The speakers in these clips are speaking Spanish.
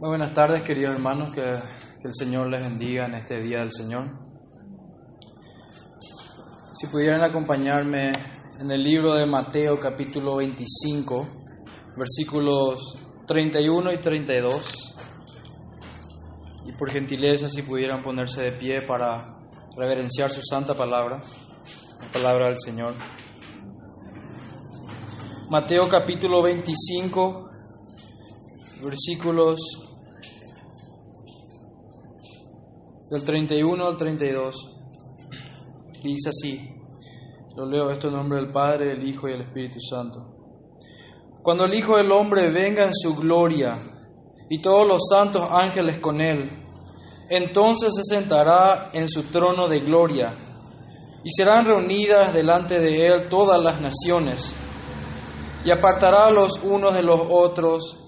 Muy buenas tardes, queridos hermanos, que, que, el Señor les bendiga en este día del Señor. Si pudieran acompañarme en el libro de Mateo capítulo 25, versículos 31 y 32, y por gentileza si pudieran ponerse de pie para reverenciar su santa palabra, la palabra del Señor. Mateo capítulo 25, versículos del 31 al 32. Dice así, lo leo esto en nombre del Padre, del Hijo y del Espíritu Santo. Cuando el Hijo del Hombre venga en su gloria y todos los santos ángeles con él, entonces se sentará en su trono de gloria y serán reunidas delante de él todas las naciones y apartará los unos de los otros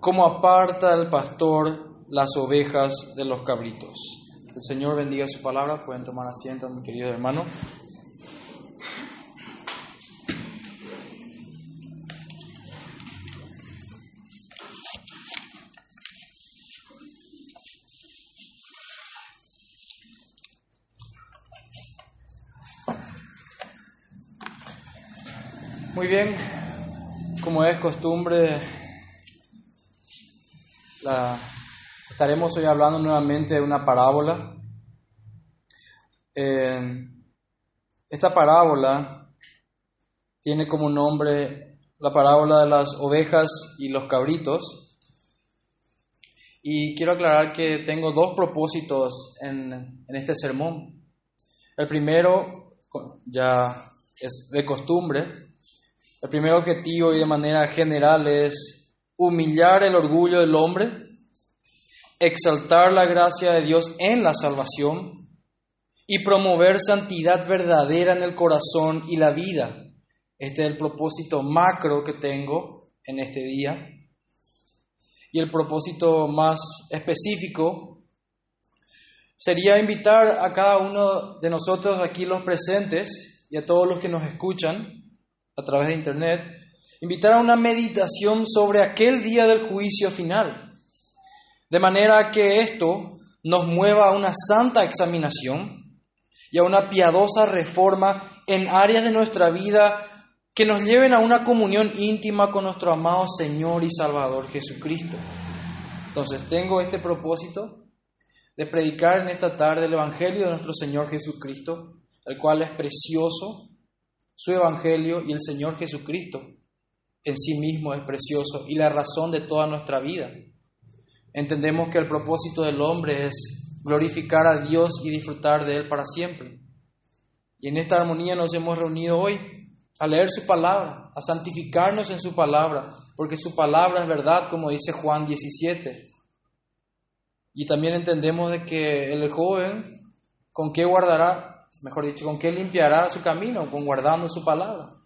como aparta el pastor las ovejas de los cabritos. El Señor bendiga su palabra. Pueden tomar asiento, mi querido hermano. Muy bien, como es costumbre, la, estaremos hoy hablando nuevamente de una parábola. Eh, esta parábola tiene como nombre la parábola de las ovejas y los cabritos. Y quiero aclarar que tengo dos propósitos en, en este sermón. El primero, ya es de costumbre, el primer objetivo y de manera general es humillar el orgullo del hombre, exaltar la gracia de Dios en la salvación y promover santidad verdadera en el corazón y la vida. Este es el propósito macro que tengo en este día. Y el propósito más específico sería invitar a cada uno de nosotros aquí los presentes y a todos los que nos escuchan a través de Internet, invitar a una meditación sobre aquel día del juicio final, de manera que esto nos mueva a una santa examinación y a una piadosa reforma en áreas de nuestra vida que nos lleven a una comunión íntima con nuestro amado Señor y Salvador Jesucristo. Entonces tengo este propósito de predicar en esta tarde el Evangelio de nuestro Señor Jesucristo, el cual es precioso, su Evangelio y el Señor Jesucristo en sí mismo es precioso y la razón de toda nuestra vida. Entendemos que el propósito del hombre es glorificar a Dios y disfrutar de Él para siempre. Y en esta armonía nos hemos reunido hoy a leer su palabra, a santificarnos en su palabra, porque su palabra es verdad, como dice Juan 17. Y también entendemos de que el joven, ¿con qué guardará? Mejor dicho, ¿con qué limpiará su camino? Con guardando su palabra.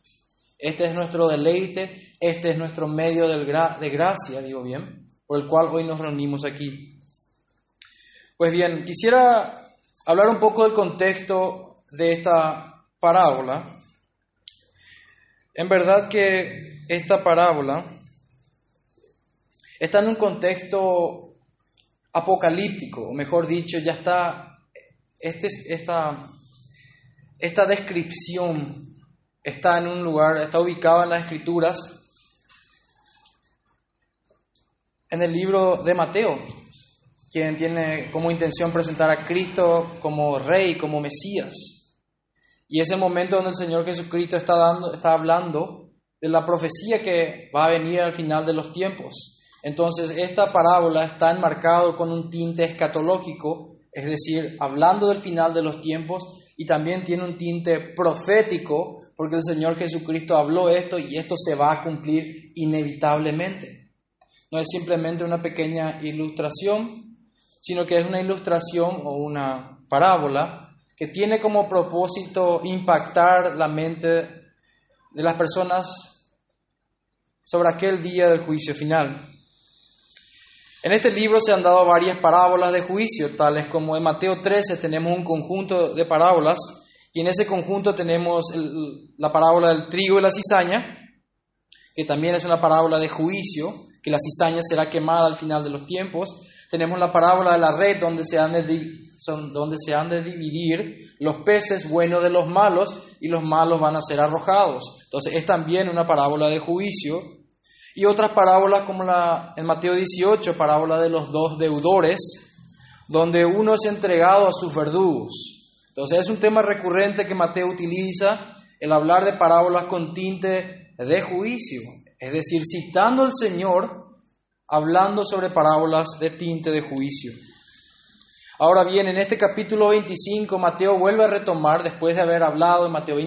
Este es nuestro deleite, este es nuestro medio de gracia, digo bien, por el cual hoy nos reunimos aquí. Pues bien, quisiera hablar un poco del contexto de esta parábola. En verdad que esta parábola está en un contexto apocalíptico, o mejor dicho, ya está, este, esta, esta descripción está en un lugar, está ubicado en las escrituras, en el libro de Mateo, quien tiene como intención presentar a Cristo como rey, como Mesías. Y es el momento donde el Señor Jesucristo está, dando, está hablando de la profecía que va a venir al final de los tiempos. Entonces, esta parábola está enmarcado con un tinte escatológico, es decir, hablando del final de los tiempos, y también tiene un tinte profético, porque el Señor Jesucristo habló esto y esto se va a cumplir inevitablemente. No es simplemente una pequeña ilustración, sino que es una ilustración o una parábola que tiene como propósito impactar la mente de las personas sobre aquel día del juicio final. En este libro se han dado varias parábolas de juicio, tales como en Mateo 13 tenemos un conjunto de parábolas y en ese conjunto tenemos la parábola del trigo y la cizaña, que también es una parábola de juicio, que la cizaña será quemada al final de los tiempos. Tenemos la parábola de la red donde se han de, donde se han de dividir los peces buenos de los malos y los malos van a ser arrojados. Entonces es también una parábola de juicio. Y otras parábolas como la en Mateo 18, parábola de los dos deudores, donde uno es entregado a sus verdugos. Entonces es un tema recurrente que Mateo utiliza, el hablar de parábolas con tinte de juicio, es decir, citando al Señor, hablando sobre parábolas de tinte de juicio. Ahora bien, en este capítulo 25, Mateo vuelve a retomar, después de haber hablado en Mateo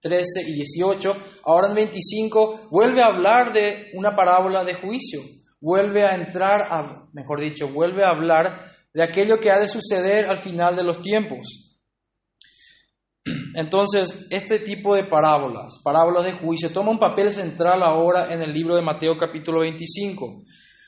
13 y 18, ahora en 25 vuelve a hablar de una parábola de juicio, vuelve a entrar, a, mejor dicho, vuelve a hablar de aquello que ha de suceder al final de los tiempos. Entonces, este tipo de parábolas, parábolas de juicio, toma un papel central ahora en el libro de Mateo capítulo 25.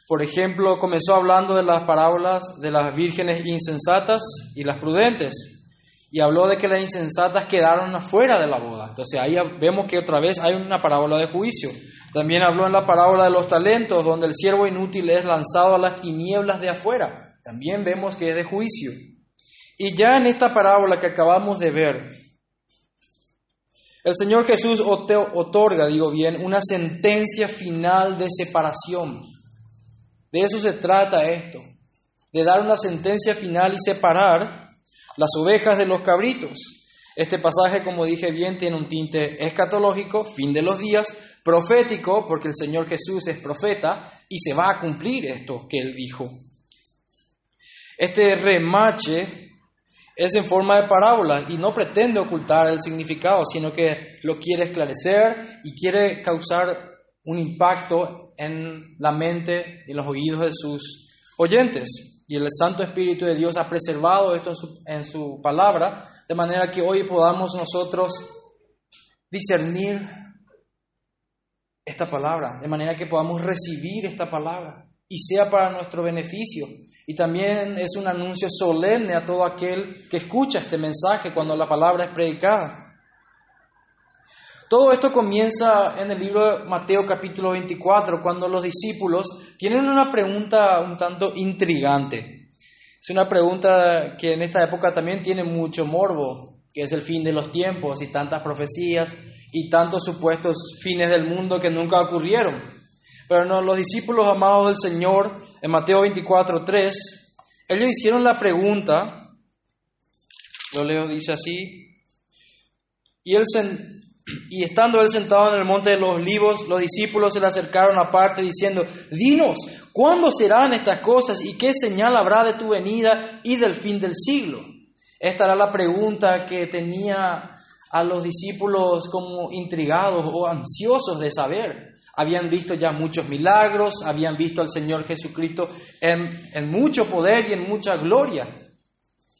Por ejemplo, comenzó hablando de las parábolas de las vírgenes insensatas y las prudentes. Y habló de que las insensatas quedaron afuera de la boda. Entonces ahí vemos que otra vez hay una parábola de juicio. También habló en la parábola de los talentos, donde el siervo inútil es lanzado a las tinieblas de afuera. También vemos que es de juicio. Y ya en esta parábola que acabamos de ver, el Señor Jesús otorga, digo bien, una sentencia final de separación. De eso se trata esto, de dar una sentencia final y separar las ovejas de los cabritos. Este pasaje, como dije bien, tiene un tinte escatológico, fin de los días, profético, porque el Señor Jesús es profeta y se va a cumplir esto que él dijo. Este remache es en forma de parábola y no pretende ocultar el significado, sino que lo quiere esclarecer y quiere causar un impacto en la mente y en los oídos de sus oyentes. Y el Santo Espíritu de Dios ha preservado esto en su, en su palabra, de manera que hoy podamos nosotros discernir esta palabra, de manera que podamos recibir esta palabra y sea para nuestro beneficio y también es un anuncio solemne a todo aquel que escucha este mensaje cuando la palabra es predicada. Todo esto comienza en el libro de Mateo capítulo 24, cuando los discípulos tienen una pregunta un tanto intrigante. Es una pregunta que en esta época también tiene mucho morbo, que es el fin de los tiempos y tantas profecías y tantos supuestos fines del mundo que nunca ocurrieron. Pero no, los discípulos amados del Señor, en Mateo 24, 3, ellos hicieron la pregunta, lo leo, dice así, y, él y estando él sentado en el monte de los olivos, los discípulos se le acercaron aparte diciendo, dinos, ¿cuándo serán estas cosas y qué señal habrá de tu venida y del fin del siglo? Esta era la pregunta que tenía a los discípulos como intrigados o ansiosos de saber habían visto ya muchos milagros, habían visto al Señor Jesucristo en, mucho poder y en mucha gloria.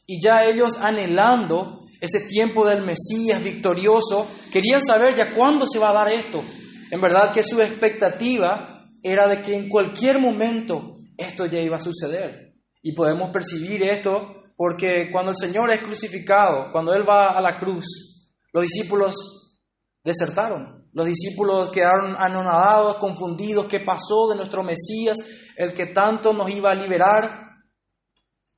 Y ya ellos anhelando ese tiempo del Mesías victorioso, querían saber ya cuándo se va a dar esto. En verdad que su expectativa era de que en cualquier momento esto ya iba a suceder. Y podemos percibir esto porque cuando el Señor es crucificado, cuando Él va a la cruz, los discípulos desertaron. Los discípulos quedaron anonadados, confundidos. ¿Qué pasó de nuestro Mesías, el que tanto nos iba a liberar?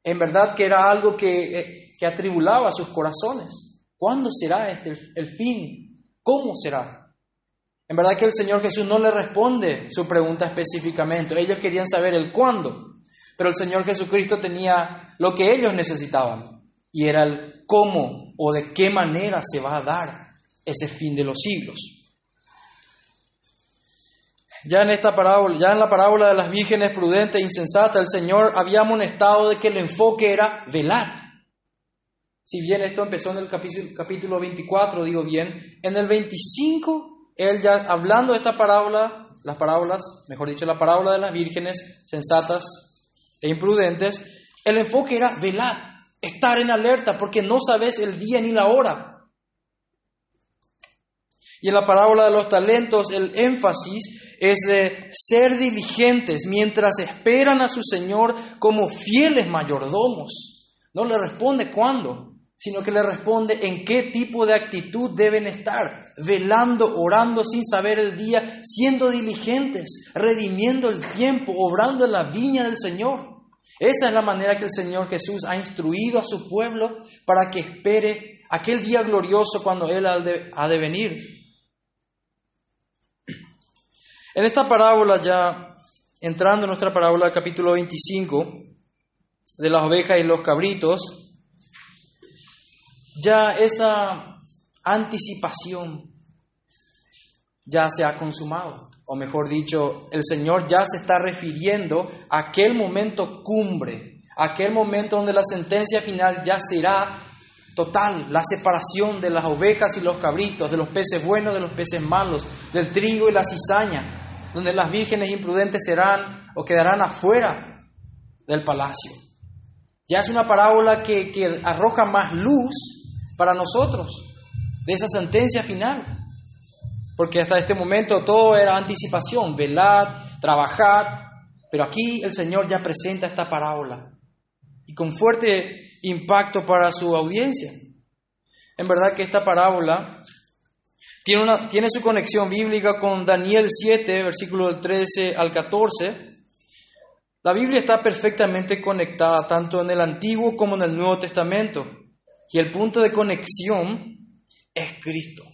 En verdad que era algo que, eh, que atribulaba sus corazones. ¿Cuándo será este el fin? ¿Cómo será? En verdad que el Señor Jesús no le responde su pregunta específicamente. Ellos querían saber el cuándo. Pero el Señor Jesucristo tenía lo que ellos necesitaban. Y era el cómo o de qué manera se va a dar ese fin de los siglos. Ya en esta parábola, ya en la parábola de las vírgenes prudentes e insensatas, el Señor había amonestado de que el enfoque era velad. Si bien esto empezó en el capítulo, capítulo 24, digo bien, en el 25, él ya hablando de esta parábola, las parábolas, mejor dicho, la parábola de las vírgenes sensatas e imprudentes, el enfoque era velad, estar en alerta, porque no sabes el día ni la hora. Y en la parábola de los talentos el énfasis es de ser diligentes mientras esperan a su Señor como fieles mayordomos. No le responde cuándo, sino que le responde en qué tipo de actitud deben estar, velando, orando sin saber el día, siendo diligentes, redimiendo el tiempo, obrando en la viña del Señor. Esa es la manera que el Señor Jesús ha instruido a su pueblo para que espere aquel día glorioso cuando Él ha de, venir. En esta parábola ya, entrando en nuestra parábola capítulo 25, de las ovejas y los cabritos, ya esa anticipación ya se ha consumado. O mejor dicho, el Señor ya se está refiriendo a aquel momento cumbre, aquel momento donde la sentencia final ya será total, la separación de las ovejas y los cabritos, de los peces buenos de los peces malos, del trigo y la cizaña, donde las vírgenes imprudentes serán o quedarán afuera del palacio. Ya es una parábola que, que arroja más luz para nosotros de esa sentencia final. Porque hasta este momento todo era anticipación, velad, trabajad, pero aquí el Señor ya presenta esta parábola y con fuerte impacto para su audiencia. En verdad que esta parábola tiene, su conexión bíblica con Daniel 7, versículo del 13 al 14. La Biblia está perfectamente conectada tanto en el Antiguo como en el Nuevo Testamento. Y el punto de conexión es Cristo.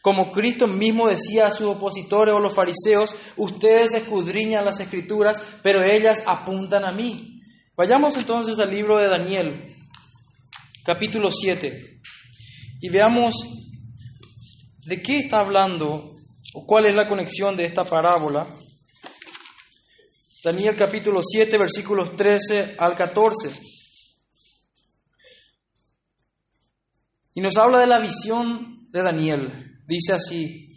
Como Cristo mismo decía a sus opositores o los fariseos, ustedes escudriñan las escrituras, pero ellas apuntan a mí. Vayamos entonces al libro de Daniel, capítulo 7, y veamos de qué está hablando o cuál es la conexión de esta parábola. Daniel capítulo 7, versículos 13 al 14. Y nos habla de la visión de Daniel. Dice así,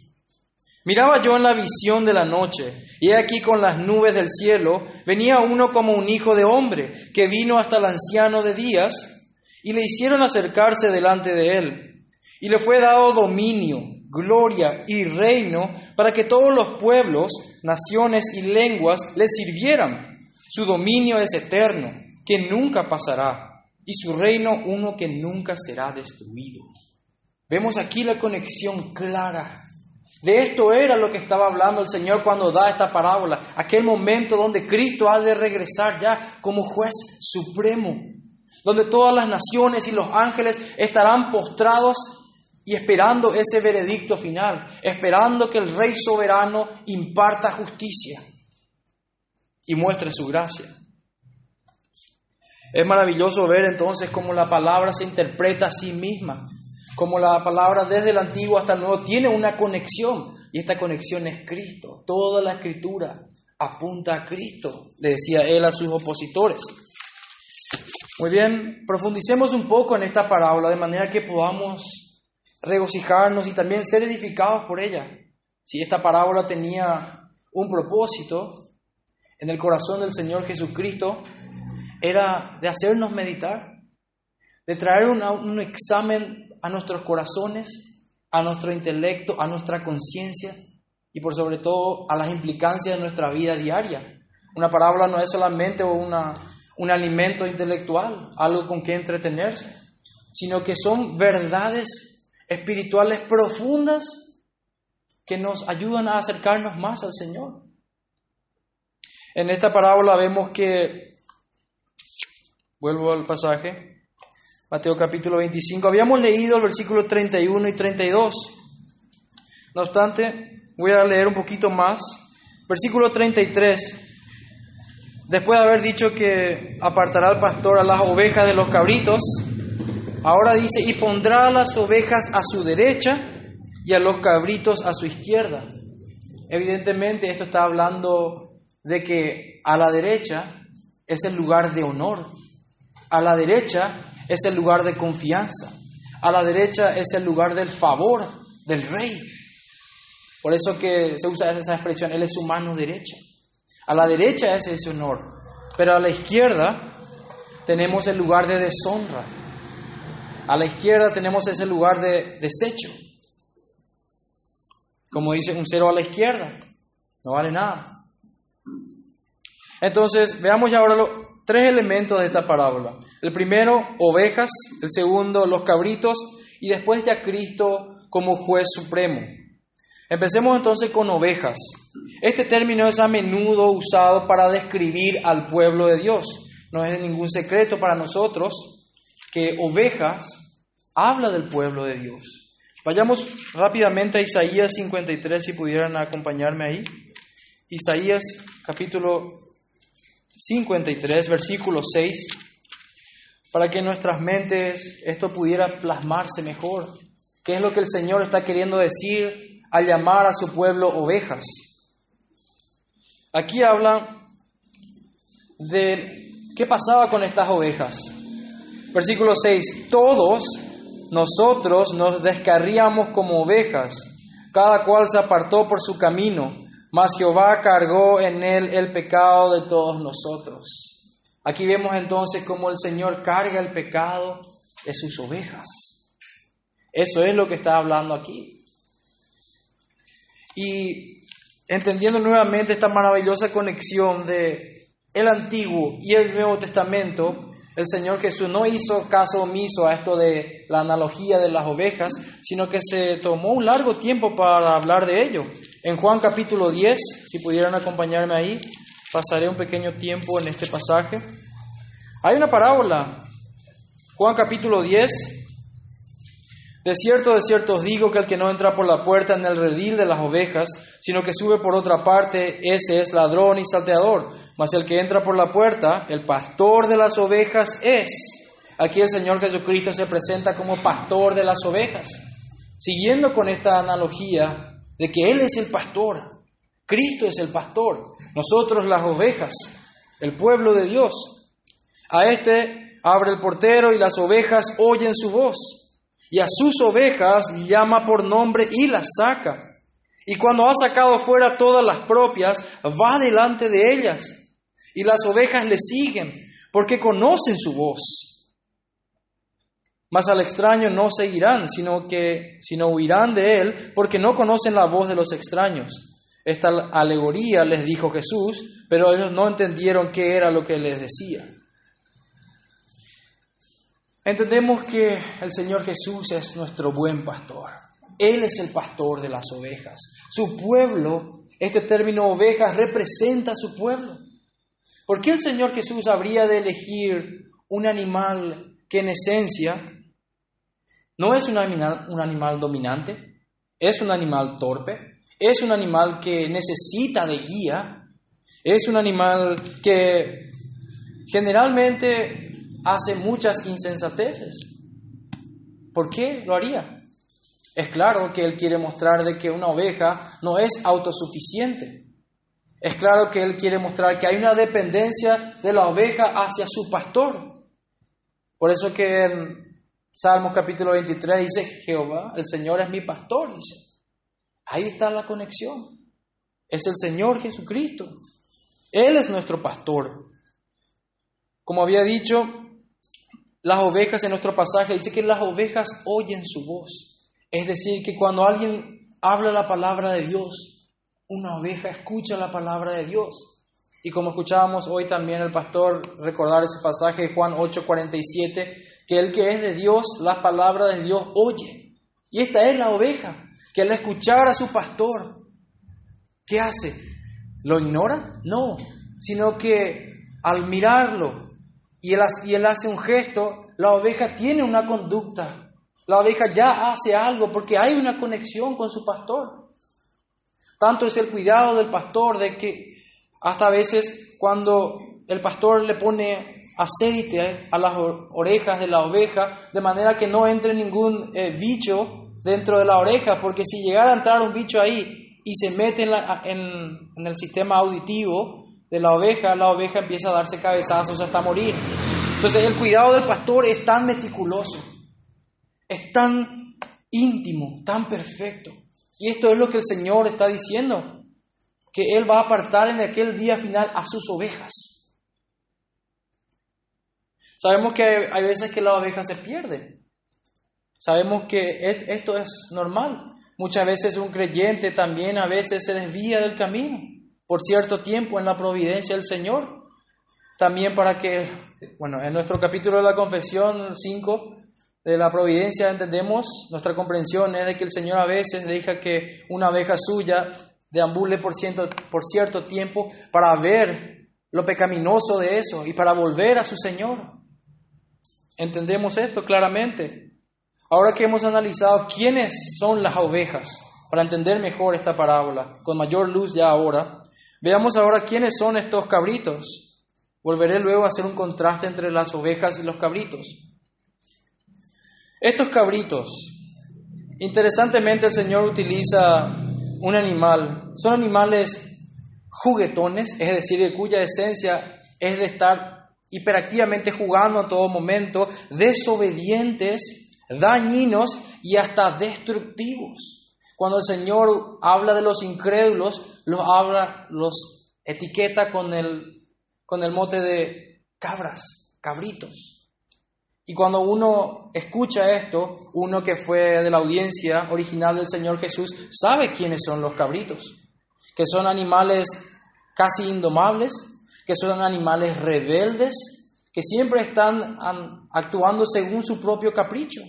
miraba yo en la visión de la noche, y aquí con las nubes del cielo venía uno como un hijo de hombre, que vino hasta el anciano de días, y le hicieron acercarse delante de él. Y le fue dado dominio, gloria y reino para que todos los pueblos, naciones y lenguas le sirvieran. Su dominio es eterno, que nunca pasará y su reino uno que nunca será destruido. Vemos aquí la conexión clara. De esto era lo que estaba hablando el Señor cuando da esta parábola, aquel momento donde Cristo ha de regresar ya como juez supremo, donde todas las naciones y los ángeles estarán postrados y esperando ese veredicto final, esperando que el Rey soberano imparta justicia y muestre su gracia. Es maravilloso ver entonces cómo la palabra se interpreta a sí misma, como la palabra desde el antiguo hasta el nuevo tiene una conexión y esta conexión es Cristo. Toda la escritura apunta a Cristo, le decía él a sus opositores. Muy bien, profundicemos un poco en esta parábola de manera que podamos regocijarnos y también ser edificados por ella. Si esta parábola tenía un propósito en el corazón del Señor Jesucristo, era de hacernos meditar, de traer un examen a nuestros corazones, a nuestro intelecto, a nuestra conciencia y por sobre todo a las implicancias de nuestra vida diaria. Una parábola no es solamente un alimento intelectual, algo con que entretenerse, sino que son verdades espirituales profundas que nos ayudan a acercarnos más al Señor. En esta parábola vemos que Vuelvo al pasaje. Mateo capítulo 25. Habíamos leído el versículo 31 y 32. No obstante, voy a leer un poquito más. Versículo 33. Después de haber dicho que apartará al pastor a las ovejas de los cabritos, ahora dice, y pondrá a las ovejas a su derecha y a los cabritos a su izquierda. Evidentemente esto está hablando de que a la derecha es el lugar de honor, a la derecha es el lugar de confianza. A la derecha es el lugar del favor del rey. Por eso que se usa esa expresión, Él es su mano derecha. A la derecha es ese honor, pero a la izquierda tenemos el lugar de deshonra. A la izquierda tenemos ese lugar de desecho. Como dice un cero a la izquierda, no vale nada. Entonces, veamos ya ahora lo, tres elementos de esta parábola. El primero, ovejas, el segundo, los cabritos, y después ya Cristo como juez supremo. Empecemos entonces con ovejas. Este término es a menudo usado para describir al pueblo de Dios. No es ningún secreto para nosotros que ovejas habla del pueblo de Dios. Vayamos rápidamente a Isaías 53, si pudieran acompañarme ahí. Isaías capítulo 53, versículo 6, para que en nuestras mentes esto pudiera plasmarse mejor. ¿Qué es lo que el Señor está queriendo decir al llamar a su pueblo ovejas. Aquí habla de qué pasaba con estas ovejas. Versículo 6, todos nosotros nos descarríamos como ovejas, cada cual se apartó por su camino, mas Jehová cargó en él el pecado de todos nosotros. Aquí vemos entonces cómo el Señor carga el pecado de sus ovejas. Eso es lo que está hablando aquí. Y entendiendo nuevamente esta maravillosa conexión de el Antiguo y el Nuevo Testamento, el Señor Jesús no hizo caso omiso a esto de la analogía de las ovejas, sino que se tomó un largo tiempo para hablar de ello. En Juan capítulo 10, si pudieran acompañarme ahí, pasaré un pequeño tiempo en este pasaje. Hay una parábola, Juan capítulo 10, de cierto, de cierto os digo que el que no entra por la puerta en el redil de las ovejas, sino que sube por otra parte, ese es ladrón y salteador. Mas el que entra por la puerta, el pastor de las ovejas es. Aquí el Señor Jesucristo se presenta como pastor de las ovejas. Siguiendo con esta analogía de que Él es el pastor, Cristo es el pastor, nosotros las ovejas, el pueblo de Dios. A este abre el portero y las ovejas oyen su voz y a sus ovejas llama por nombre y las saca. Y cuando ha sacado fuera todas las propias, va delante de ellas. Y las ovejas le siguen, porque conocen su voz. Mas al extraño no seguirán, sino que sino huirán de él, porque no conocen la voz de los extraños. Esta alegoría les dijo Jesús, pero ellos no entendieron qué era lo que les decía. Entendemos que el Señor Jesús es nuestro buen pastor. Él es el pastor de las ovejas. Su pueblo, este término ovejas representa a su pueblo. ¿Por qué el Señor Jesús habría de elegir un animal que en esencia no es un animal, un animal dominante, es un animal torpe, es un animal que necesita de guía, es un animal que generalmente hace muchas insensateces. ¿Por qué lo haría? Es claro que él quiere mostrar de que una oveja no es autosuficiente. Es claro que él quiere mostrar que hay una dependencia de la oveja hacia su pastor. Por eso que en Salmos capítulo 23 dice, Jehová, el Señor es mi pastor, dice. Ahí está la conexión. Es el Señor Jesucristo. Él es nuestro pastor. Como había dicho, las ovejas en nuestro pasaje dice que las ovejas oyen su voz. Es decir, que cuando alguien habla la palabra de Dios, una oveja escucha la palabra de Dios. Y como escuchábamos hoy también el pastor recordar ese pasaje de Juan 8:47, que el que es de Dios, las palabras de Dios oye. Y esta es la oveja, que al escuchar a su pastor, ¿qué hace? ¿Lo ignora? No, sino que al mirarlo, y él, hace un gesto, la oveja tiene una conducta. La oveja ya hace algo porque hay una conexión con su pastor. Tanto es el cuidado del pastor de que hasta a veces cuando el pastor le pone aceite a las orejas de la oveja, de manera que no entre ningún eh, bicho dentro de la oreja, porque si llegara a entrar un bicho ahí y se mete en el sistema auditivo, de la oveja, la oveja empieza a darse cabezazos hasta morir. Entonces el cuidado del pastor es tan meticuloso, es tan íntimo, tan perfecto. Y esto es lo que el Señor está diciendo, que Él va a apartar en aquel día final a sus ovejas. Sabemos que hay veces que la oveja se pierde. Sabemos que esto es normal. Muchas veces un creyente también a veces se desvía del camino por cierto tiempo en la providencia del Señor. también para que, bueno, en nuestro capítulo de la confesión 5 de la providencia entendemos, nuestra comprensión es de que el Señor a veces deja que una abeja suya deambule por, ciento, por cierto tiempo para ver lo pecaminoso de eso y para volver a su Señor. Entendemos esto claramente. Ahora que hemos analizado quiénes son las ovejas, para entender mejor esta parábola, con mayor luz ya ahora, veamos ahora quiénes son estos cabritos. Volveré luego a hacer un contraste entre las ovejas y los cabritos. Estos cabritos, interesantemente el Señor utiliza un animal, son animales juguetones, es decir, cuya esencia es de estar hiperactivamente jugando a todo momento, desobedientes, dañinos y hasta destructivos. Cuando el Señor habla de los incrédulos, los habla, los etiqueta con el, con el mote de cabras, cabritos. Y cuando uno escucha esto, uno que fue de la audiencia original del Señor Jesús, sabe quiénes son los cabritos que son animales casi indomables, que son animales rebeldes, que siempre están actuando según su propio capricho.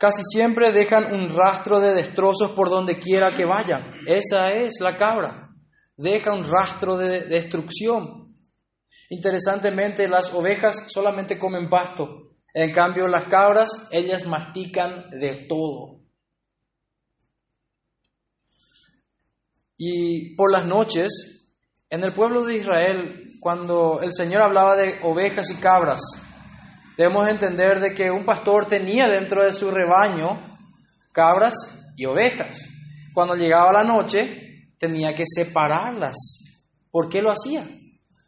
Casi siempre dejan un rastro de destrozos por donde quiera que vayan. Esa es la cabra. Deja un rastro de destrucción. Interesantemente, las ovejas solamente comen pasto. En cambio, las cabras, ellas mastican de todo. Y por las noches, en el pueblo de Israel, cuando el Señor hablaba de ovejas y cabras, debemos entender de que un pastor tenía dentro de su rebaño cabras y ovejas. Cuando llegaba la noche, tenía que separarlas. ¿Por qué lo hacía?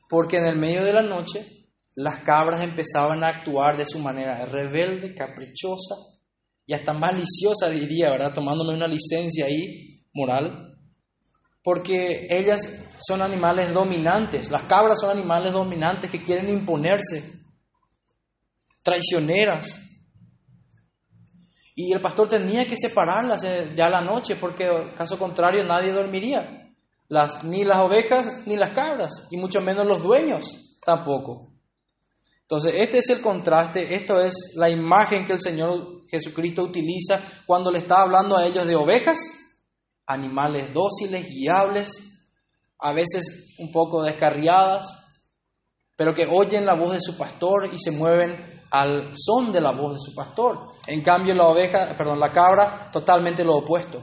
Porque en el medio de la noche las cabras empezaban a actuar de su manera rebelde, caprichosa y hasta maliciosa, diría, ¿verdad? Tomándome una licencia ahí moral porque ellas son animales dominantes, las cabras son animales dominantes que quieren imponerse, traicioneras. Y el pastor tenía que separarlas eh, ya la noche, porque caso contrario nadie dormiría, las, ni las ovejas ni las cabras, y mucho menos los dueños tampoco. Entonces, este es el contraste, esto es la imagen que el Señor Jesucristo utiliza cuando le está hablando a ellos de ovejas animales dóciles, guiables, a veces un poco descarriadas, pero que oyen la voz de su pastor y se mueven al son de la voz de su pastor. En cambio, la oveja, perdón, la cabra, totalmente lo opuesto.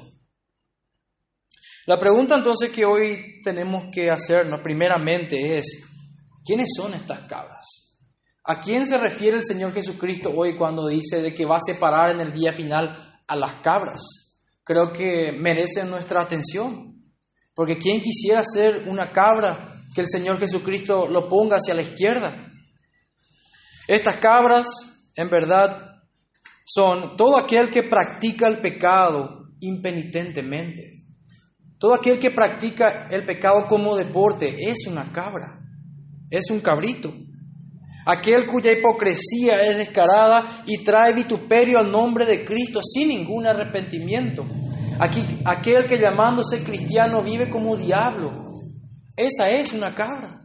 La pregunta entonces que hoy tenemos que hacernos primeramente es, ¿quiénes son estas cabras? ¿A quién se refiere el Señor Jesucristo hoy cuando dice de que va a separar en el día final a las cabras? creo que merecen nuestra atención. Porque ¿quién quisiera ser una cabra que el Señor Jesucristo lo ponga hacia la izquierda? Estas cabras, en verdad, son todo aquel que practica el pecado impenitentemente. Todo aquel que practica el pecado como deporte es una cabra, es un cabrito. Aquel cuya hipocresía es descarada y trae vituperio al nombre de Cristo sin ningún arrepentimiento. Aquí, aquel que llamándose cristiano vive como diablo. Esa es una cabra.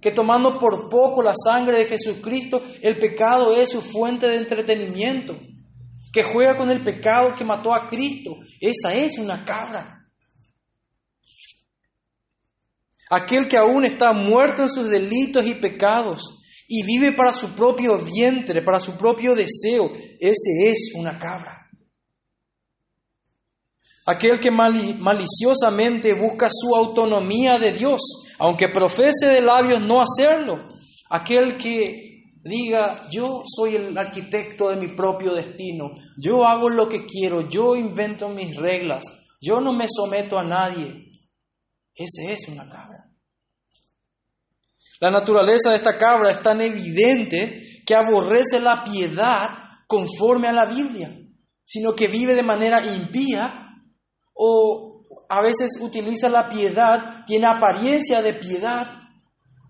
Que tomando por poco la sangre de Jesucristo, el pecado es su fuente de entretenimiento. Que juega con el pecado que mató a Cristo. Esa es una cabra. Aquel que aún está muerto en sus delitos y pecados y vive para su propio vientre, para su propio deseo, ese es una cabra. Aquel que maliciosamente busca su autonomía de Dios, aunque profese de labios no hacerlo. Aquel que diga, yo soy el arquitecto de mi propio destino, yo hago lo que quiero, yo invento mis reglas, yo no me someto a nadie. Ese es una cabra. La naturaleza de esta cabra es tan evidente que aborrece la piedad conforme a la Biblia, sino que vive de manera impía o a veces utiliza la piedad, tiene apariencia de piedad,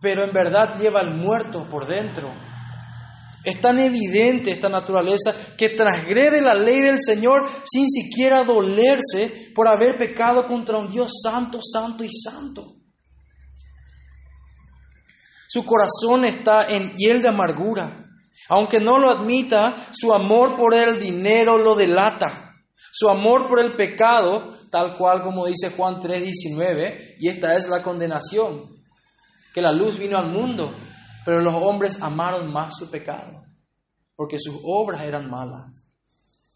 pero en verdad lleva al muerto por dentro. Es tan evidente esta naturaleza que transgrede la ley del Señor sin siquiera dolerse por haber pecado contra un Dios santo, santo y santo. Su corazón está en hiel de amargura. Aunque no lo admita, su amor por el dinero lo delata. Su amor por el pecado, tal cual como dice Juan 3:19, y esta es la condenación, que la luz vino al mundo, pero los hombres amaron más su pecado, porque sus obras eran malas.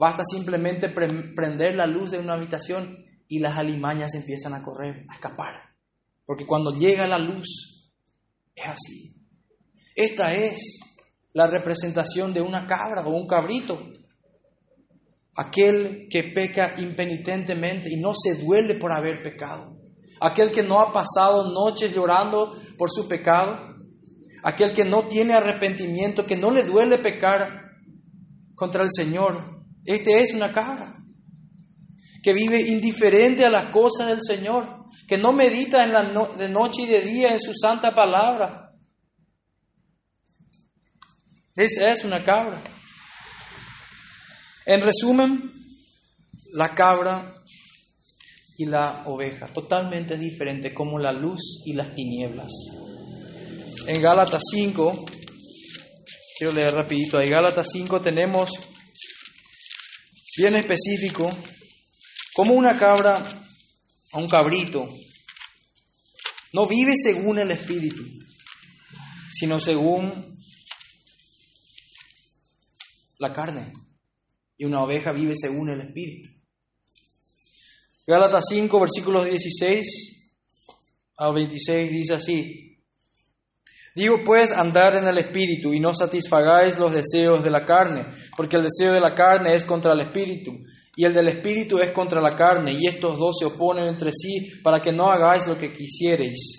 Basta simplemente prender la luz de una habitación y las alimañas empiezan a correr, a escapar, porque cuando llega la luz, es así. Esta es la representación de una cabra o un cabrito. Aquel que peca impenitentemente y no se duele por haber pecado. Aquel que no ha pasado noches llorando por su pecado. Aquel que no tiene arrepentimiento, que no le duele pecar contra el Señor. Este es una cabra que vive indiferente a las cosas del Señor, que no medita de noche y de día en su santa palabra, esa es una cabra. En resumen, la cabra y la oveja, totalmente diferente como la luz y las tinieblas. En Gálatas 5, quiero leer rapidito, en Gálatas 5 tenemos bien específico como una cabra a un cabrito no vive según el espíritu, sino según la carne y una oveja vive según el Espíritu. Gálatas 5, versículos 16 a 26 dice así, Digo pues andar en el Espíritu y no satisfagáis los deseos de la carne, porque el deseo de la carne es contra el Espíritu y el del Espíritu es contra la carne, y estos dos se oponen entre sí para que no hagáis lo que quisiereis.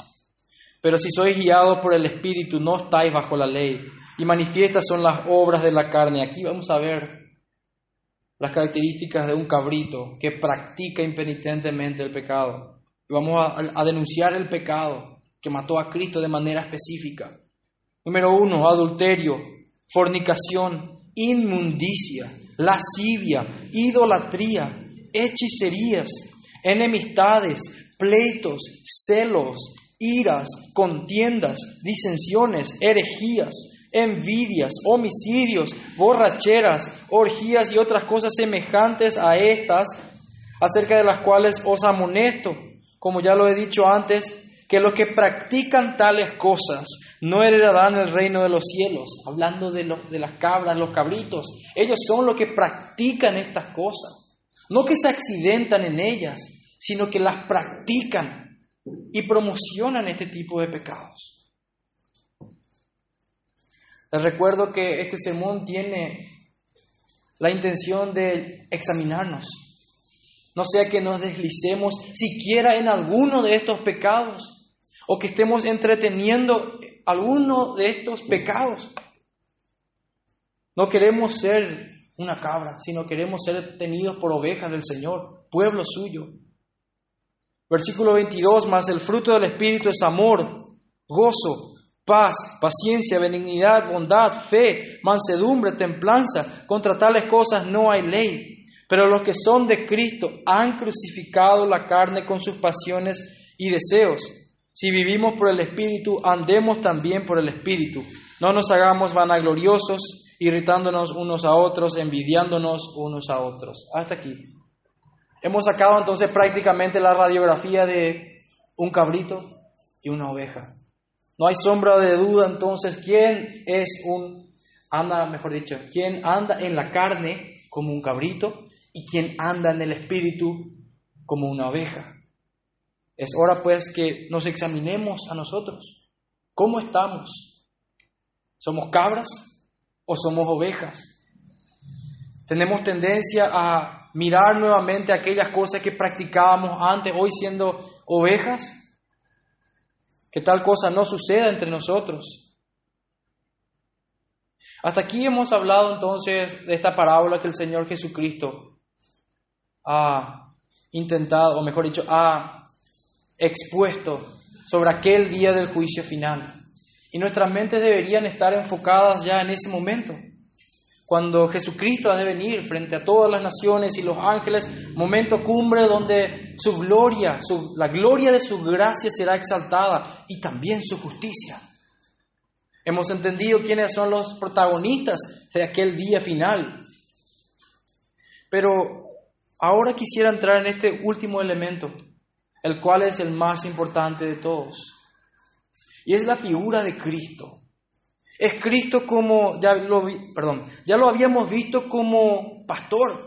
Pero si sois guiados por el Espíritu, no estáis bajo la ley y manifiestas son las obras de la carne. Aquí vamos a ver las características de un cabrito que practica impenitentemente el pecado. Y vamos a, a denunciar el pecado que mató a Cristo de manera específica. Número uno, adulterio, fornicación, inmundicia, lascivia, idolatría, hechicerías, enemistades, pleitos, celos, iras, contiendas, disensiones, herejías, envidias, homicidios, borracheras, orgías y otras cosas semejantes a estas, acerca de las cuales os amonesto, como ya lo he dicho antes, que los que practican tales cosas no heredarán el reino de los cielos, hablando de, los, de las cabras, los cabritos, ellos son los que practican estas cosas, no que se accidentan en ellas, sino que las practican y promocionan este tipo de pecados. Les recuerdo que este sermón tiene la intención de examinarnos. No sea que nos deslicemos siquiera en alguno de estos pecados o que estemos entreteniendo alguno de estos pecados. No queremos ser una cabra, sino queremos ser tenidos por ovejas del Señor, pueblo suyo. Versículo 22, más el fruto del Espíritu es amor, gozo, paz, paciencia, benignidad, bondad, fe, mansedumbre, templanza. Contra tales cosas no hay ley. Pero los que son de Cristo han crucificado la carne con sus pasiones y deseos. Si vivimos por el Espíritu, andemos también por el Espíritu. No nos hagamos vanagloriosos, irritándonos unos a otros, envidiándonos unos a otros. Hasta aquí. Hemos sacado entonces prácticamente la radiografía de un cabrito y una oveja. No hay sombra de duda entonces quién es un, anda, mejor dicho, quién anda en la carne como un cabrito y quién anda en el espíritu como una oveja. Es hora pues que nos examinemos a nosotros. ¿Cómo estamos? ¿Somos cabras o somos ovejas? Tenemos tendencia a mirar nuevamente aquellas cosas que practicábamos antes, hoy siendo ovejas, que tal cosa no suceda entre nosotros. Hasta aquí hemos hablado entonces de esta parábola que el Señor Jesucristo ha intentado, o mejor dicho, ha expuesto sobre aquel día del juicio final. Y nuestras mentes deberían estar enfocadas ya en ese momento cuando Jesucristo ha de venir frente a todas las naciones y los ángeles, momento cumbre donde su gloria, la gloria de su gracia será exaltada y también su justicia. Hemos entendido quiénes son los protagonistas de aquel día final. Pero ahora quisiera entrar en este último elemento, el cual es el más importante de todos. Y es la figura de Cristo. Es Cristo como, ya lo, perdón, ya lo habíamos visto como pastor,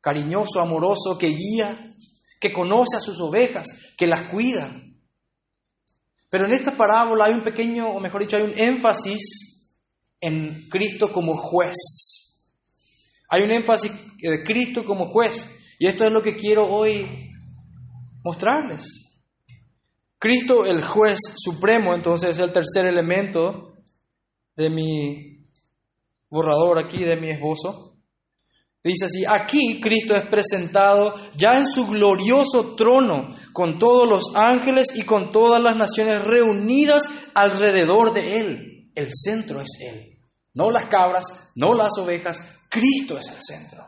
cariñoso, amoroso, que guía, que conoce a sus ovejas, que las cuida. Pero en esta parábola hay un pequeño, o mejor dicho, hay un énfasis en Cristo como juez. Hay un énfasis de Cristo como juez. Y esto es lo que quiero hoy mostrarles. Cristo, el juez supremo, entonces es el tercer elemento de mi borrador aquí, de mi esbozo. Dice así, aquí Cristo es presentado ya en su glorioso trono, con todos los ángeles y con todas las naciones reunidas alrededor de Él. El centro es Él. No las cabras, no las ovejas, Cristo es el centro.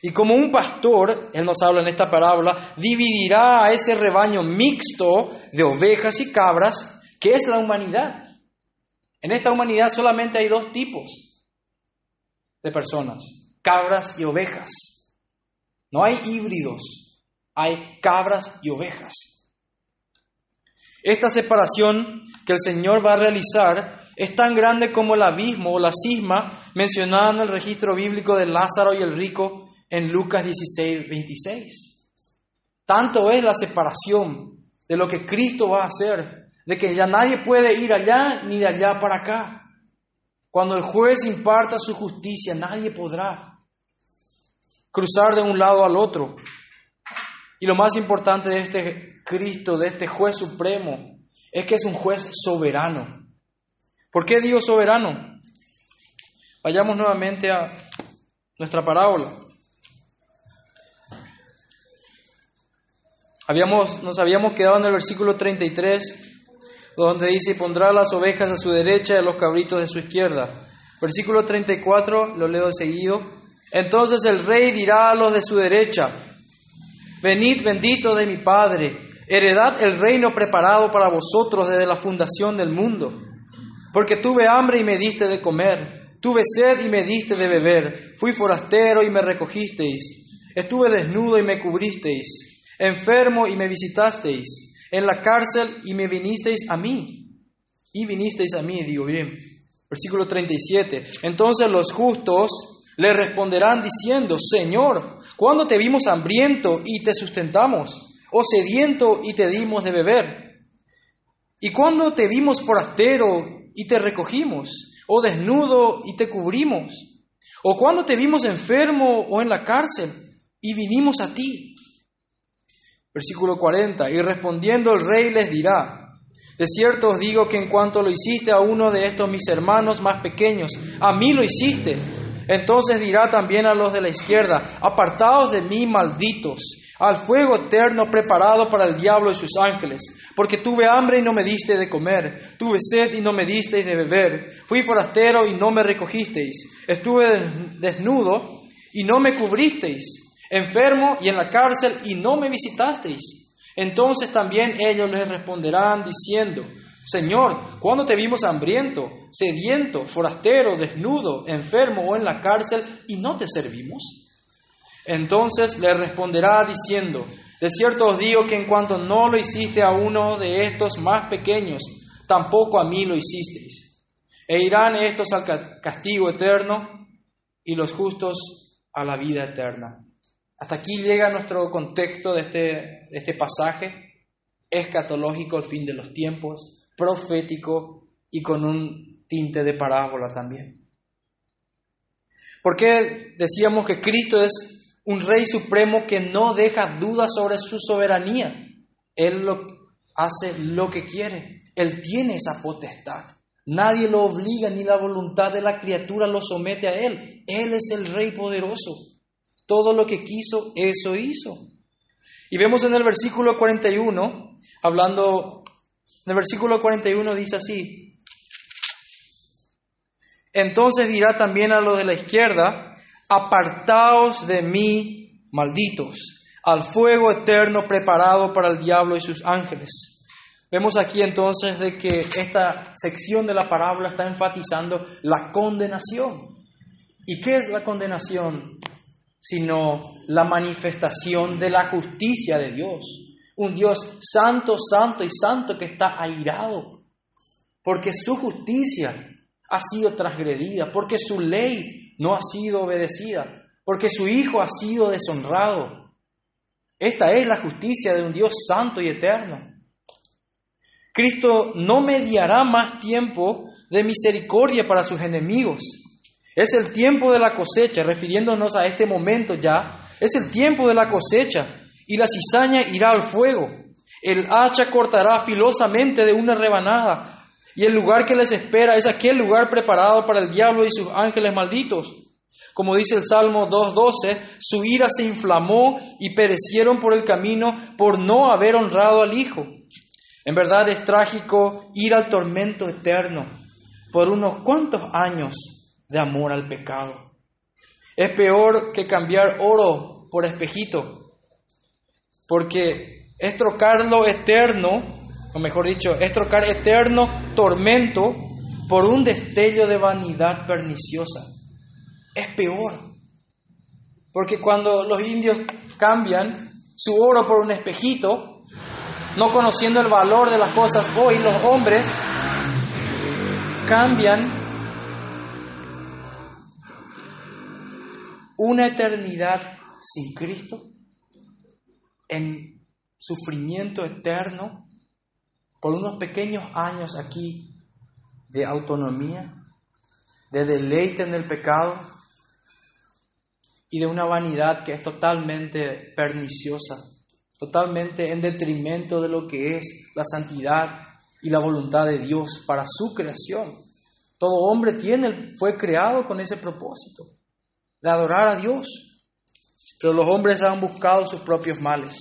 Y como un pastor, Él nos habla en esta parábola, dividirá a ese rebaño mixto de ovejas y cabras, que es la humanidad. En esta humanidad solamente hay dos tipos de personas, cabras y ovejas. No hay híbridos, hay cabras y ovejas. Esta separación que el Señor va a realizar es tan grande como el abismo o la cisma mencionada en el registro bíblico de Lázaro y el rico en Lucas 16, 26. Tanto es la separación de lo que Cristo va a hacer, de que ya nadie puede ir allá ni de allá para acá. Cuando el juez imparta su justicia, nadie podrá cruzar de un lado al otro. Y lo más importante de este Cristo, de este juez supremo, es que es un juez soberano. ¿Por qué digo soberano? Vayamos nuevamente a nuestra parábola. Habíamos, nos habíamos quedado en el versículo 33 donde dice, pondrá las ovejas a su derecha y los cabritos de su izquierda. Versículo 34, lo leo seguido. Entonces el rey dirá a los de su derecha, venid bendito de mi Padre, heredad el reino preparado para vosotros desde la fundación del mundo. Porque tuve hambre y me diste de comer, tuve sed y me diste de beber, fui forastero y me recogisteis, estuve desnudo y me cubristeis, enfermo y me visitasteis en la cárcel y me vinisteis a mí. Y vinisteis a mí, digo bien. Versículo 37. Entonces los justos le responderán diciendo, Señor, ¿cuándo te vimos hambriento y te sustentamos? ¿O sediento y te dimos de beber? ¿Y cuándo te vimos forastero y te recogimos? ¿O desnudo y te cubrimos? ¿O cuándo te vimos enfermo o en la cárcel y vinimos a ti? Versículo 40. Y respondiendo el rey les dirá, de cierto os digo que en cuanto lo hiciste a uno de estos mis hermanos más pequeños, a mí lo hiciste. Entonces dirá también a los de la izquierda, apartados de mí, malditos, al fuego eterno preparado para el diablo y sus ángeles, porque tuve hambre y no me diste de comer, tuve sed y no me disteis de beber, fui forastero y no me recogisteis, estuve desnudo y no me cubristeis enfermo y en la cárcel y no me visitasteis. Entonces también ellos les responderán diciendo, Señor, ¿cuándo te vimos hambriento, sediento, forastero, desnudo, enfermo o en la cárcel y no te servimos? Entonces le responderá diciendo, de cierto os digo que en cuanto no lo hiciste a uno de estos más pequeños, tampoco a mí lo hicisteis. E irán estos al castigo eterno y los justos a la vida eterna. Hasta aquí llega nuestro contexto de este, este pasaje, escatológico, el fin de los tiempos, profético y con un tinte de parábola también. ¿Por qué decíamos que Cristo es un rey supremo que no deja dudas sobre su soberanía? Él hace lo que quiere, Él tiene esa potestad. Nadie lo obliga ni la voluntad de la criatura lo somete a Él. Él es el rey poderoso. Todo lo que quiso, eso hizo. Y vemos en el versículo 41, hablando, en el versículo 41 dice así, entonces dirá también a los de la izquierda, apartaos de mí, malditos, al fuego eterno preparado para el diablo y sus ángeles. Vemos aquí entonces de que esta sección de la parábola está enfatizando la condenación. ¿Y qué es la condenación? Sino la manifestación de la justicia de Dios. Un Dios santo, santo y santo que está airado. Porque su justicia ha sido transgredida, porque su ley no ha sido obedecida, porque su Hijo ha sido deshonrado. Esta es la justicia de un Dios santo y eterno. Cristo no mediará más tiempo de misericordia para sus enemigos. Es el tiempo de la cosecha, refiriéndonos a este momento ya, es el tiempo de la cosecha y la cizaña irá al fuego. El hacha cortará filosamente de una rebanada y el lugar que les espera es aquel lugar preparado para el diablo y sus ángeles malditos. Como dice el Salmo 2.12, su ira se inflamó y perecieron por el camino por no haber honrado al Hijo. En verdad es trágico ir al tormento eterno por unos cuantos años de amor al pecado. Es peor que cambiar oro por espejito, porque es trocar lo eterno, o mejor dicho, es trocar eterno tormento por un destello de vanidad perniciosa. Es peor, porque cuando los indios cambian su oro por un espejito, no conociendo el valor de las cosas hoy, los hombres cambian una eternidad sin Cristo en sufrimiento eterno por unos pequeños años aquí de autonomía, de deleite en el pecado y de una vanidad que es totalmente perniciosa totalmente en detrimento de lo que es la santidad y la voluntad de Dios para su creación. Todo hombre tiene, fue creado con ese propósito, de adorar a Dios, pero los hombres han buscado sus propios males.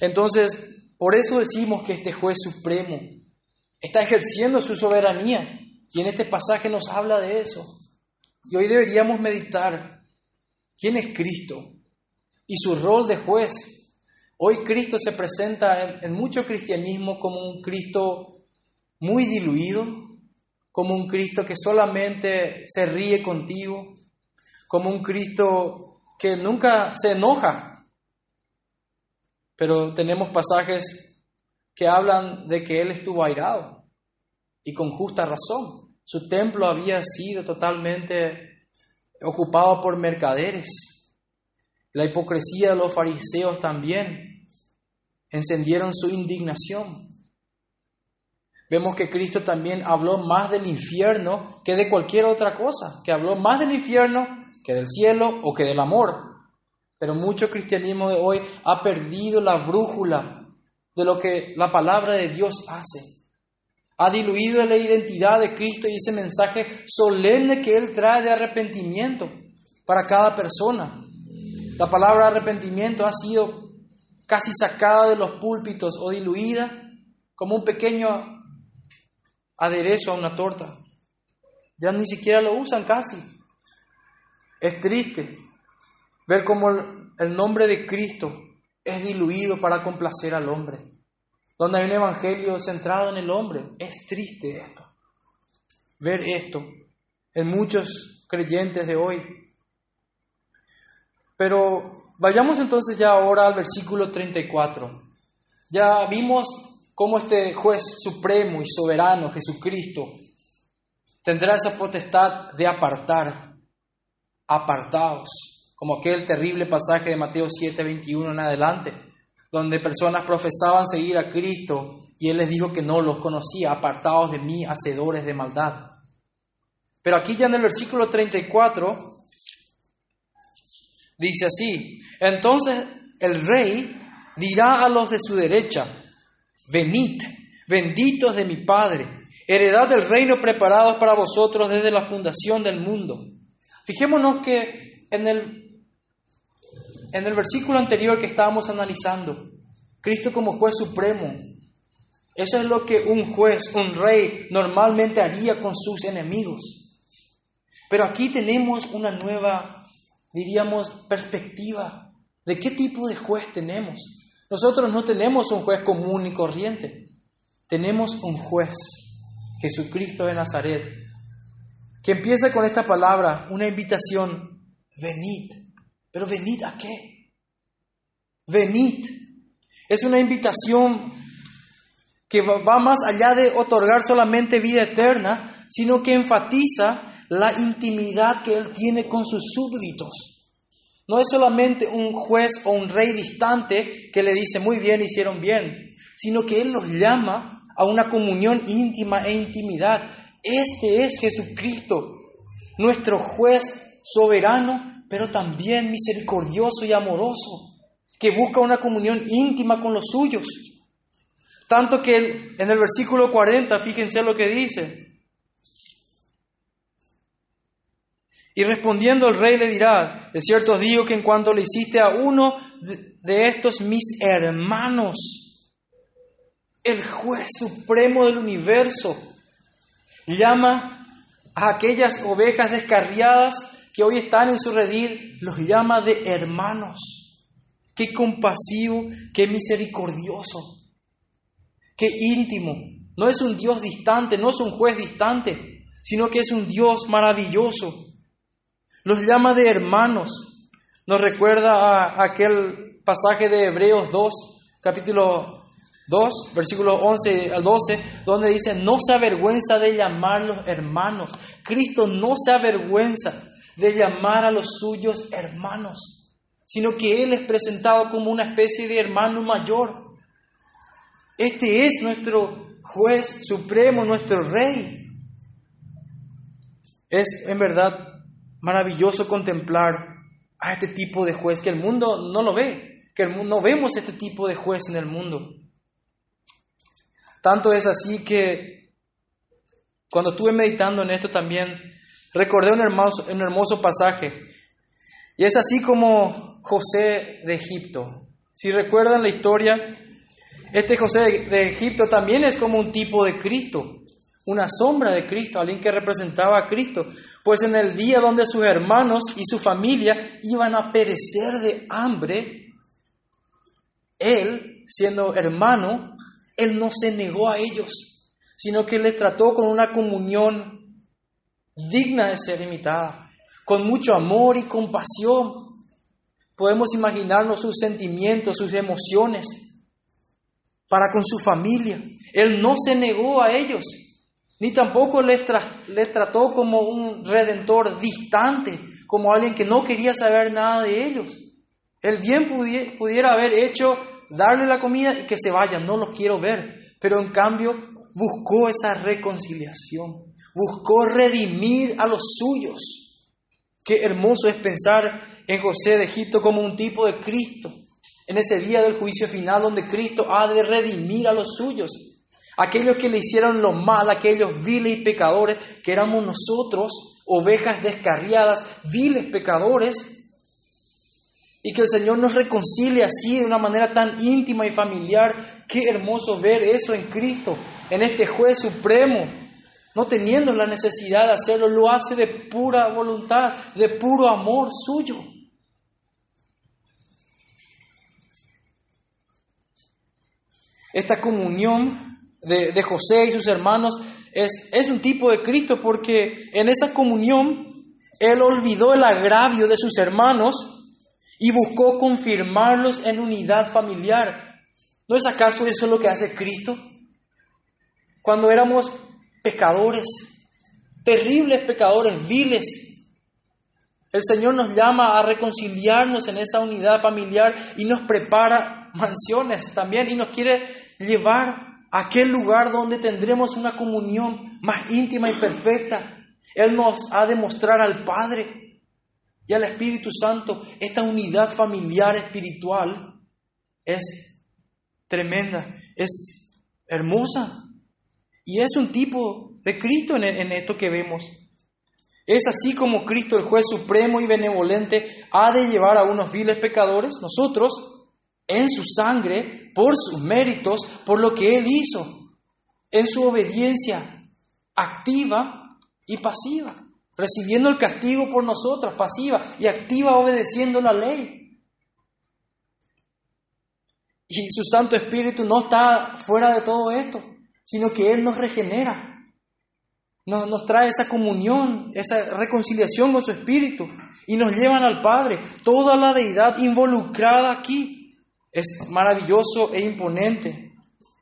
Entonces, por eso decimos que este juez supremo está ejerciendo su soberanía y en este pasaje nos habla de eso. Y hoy deberíamos meditar, ¿quién es Cristo? y su rol de juez. Hoy Cristo se presenta en, mucho cristianismo como un Cristo muy diluido, como un Cristo que solamente se ríe contigo, como un Cristo que nunca se enoja. Pero tenemos pasajes que hablan de que Él estuvo airado y con justa razón. Su templo había sido totalmente ocupado por mercaderes la hipocresía de los fariseos también encendieron su indignación. Vemos que Cristo también habló más del infierno que de cualquier otra cosa, que habló más del infierno que del cielo o que del amor. Pero mucho cristianismo de hoy ha perdido la brújula de lo que la palabra de Dios hace. Ha diluido la identidad de Cristo y ese mensaje solemne que Él trae de arrepentimiento para cada persona. La palabra arrepentimiento ha sido casi sacada de los púlpitos o diluida como un pequeño aderezo a una torta. Ya ni siquiera lo usan casi. Es triste ver cómo el nombre de Cristo es diluido para complacer al hombre. Donde hay un evangelio centrado en el hombre. Es triste esto. Ver esto en muchos creyentes de hoy. Pero vayamos entonces ya ahora al versículo 34. Ya vimos cómo este juez supremo y soberano, Jesucristo, tendrá esa potestad de apartar, apartados, como aquel terrible pasaje de Mateo 7, 21 en adelante, donde personas profesaban seguir a Cristo y Él les dijo que no los conocía, apartados de mí, hacedores de maldad. Pero aquí ya en el versículo 34 Dice así, entonces el rey dirá a los de su derecha, venid, benditos de mi Padre, heredad del reino preparados para vosotros desde la fundación del mundo. Fijémonos que en el, en el versículo anterior que estábamos analizando, Cristo como juez supremo, eso es lo que un juez, un rey normalmente haría con sus enemigos. Pero aquí tenemos una nueva diríamos, perspectiva de qué tipo de juez tenemos. Nosotros no tenemos un juez común y corriente. Tenemos un juez, Jesucristo de Nazaret, que empieza con esta palabra, una invitación, venid. Pero venid a qué? Venid. Es una invitación que va más allá de otorgar solamente vida eterna, sino que enfatiza la intimidad que Él tiene con sus súbditos. No es solamente un juez o un rey distante que le dice, muy bien, hicieron bien, sino que Él los llama a una comunión íntima e intimidad. Este es Jesucristo, nuestro juez soberano, pero también misericordioso y amoroso, que busca una comunión íntima con los suyos. Tanto que en el versículo 40, fíjense lo que dice. Y respondiendo el rey le dirá, de cierto os digo que en cuanto le hiciste a uno de estos mis hermanos, el juez supremo del universo, llama a aquellas ovejas descarriadas que hoy están en su redil, los llama de hermanos. Qué compasivo, qué misericordioso, qué íntimo. No es un Dios distante, no es un juez distante, sino que es un Dios maravilloso los llama de hermanos. Nos recuerda a aquel pasaje de Hebreos 2, capítulo 2, versículo 11 al 12, donde dice, no se avergüenza de llamarlos hermanos. Cristo no se avergüenza de llamar a los suyos hermanos, sino que Él es presentado como una especie de hermano mayor. Este es nuestro juez supremo, nuestro rey. Es en verdad maravilloso contemplar a este tipo de juez que el mundo no lo ve, que no vemos este tipo de juez en el mundo. Tanto es así que cuando estuve meditando en esto también recordé un hermoso, un hermoso pasaje. Y es así como José de Egipto. Si recuerdan la historia, este José de Egipto también es como un tipo de Cristo una sombra de Cristo, alguien que representaba a Cristo. Pues en el día donde sus hermanos y su familia iban a perecer de hambre, él, siendo hermano, él no se negó a ellos, sino que les trató con una comunión digna de ser imitada, con mucho amor y compasión. Podemos imaginarnos sus sentimientos, sus emociones para con su familia. Él no se negó a ellos, ni tampoco les, trató como un redentor distante, como alguien que no quería saber nada de ellos. Él bien pudiera haber hecho darle la comida y que se vayan, no los quiero ver, pero en cambio buscó esa reconciliación, buscó redimir a los suyos. Qué hermoso es pensar en José de Egipto como un tipo de Cristo, en ese día del juicio final donde Cristo ha de redimir a los suyos aquellos que le hicieron lo mal, aquellos viles y pecadores, que éramos nosotros, ovejas descarriadas, viles pecadores, y que el Señor nos reconcilie así de una manera tan íntima y familiar. Qué hermoso ver eso en Cristo, en este juez supremo, no teniendo la necesidad de hacerlo, lo hace de pura voluntad, de puro amor suyo. Esta comunión de, José y sus hermanos es, es un tipo de Cristo porque en esa comunión él olvidó el agravio de sus hermanos y buscó confirmarlos en unidad familiar. ¿No es acaso eso lo que hace Cristo? Cuando éramos pecadores, terribles pecadores, viles, el Señor nos llama a reconciliarnos en esa unidad familiar y nos prepara mansiones también y nos quiere llevar aquel lugar donde tendremos una comunión más íntima y perfecta. Él nos ha de mostrar al Padre y al Espíritu Santo. Esta unidad familiar espiritual es tremenda, es hermosa. Y es un tipo de Cristo en, en esto que vemos. Es así como Cristo, el juez supremo y benevolente, ha de llevar a unos viles pecadores, nosotros, en su sangre, por sus méritos, por lo que Él hizo, en su obediencia activa y pasiva, recibiendo el castigo por nosotras, pasiva y activa obedeciendo la ley. Y su Santo Espíritu no está fuera de todo esto, sino que Él nos regenera. Nos, nos, trae esa comunión, esa reconciliación con su Espíritu y nos llevan al Padre. Toda la deidad involucrada aquí es maravilloso e imponente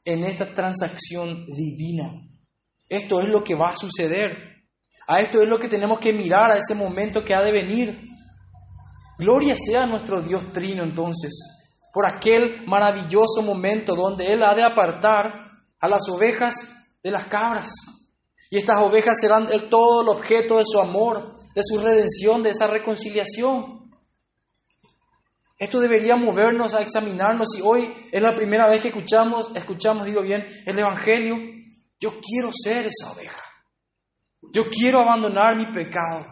en esta transacción divina. Esto es lo que va a suceder. A esto es lo que tenemos que mirar a ese momento que ha de venir. Gloria sea nuestro Dios Trino entonces por aquel maravilloso momento donde Él ha de apartar a las ovejas de las cabras. Y estas ovejas serán el todo el objeto de su amor, de su redención, de esa reconciliación. Esto debería movernos a examinarnos. Y hoy es la primera vez que escuchamos, escuchamos, digo bien, el Evangelio. Yo quiero ser esa oveja. Yo quiero abandonar mi pecado.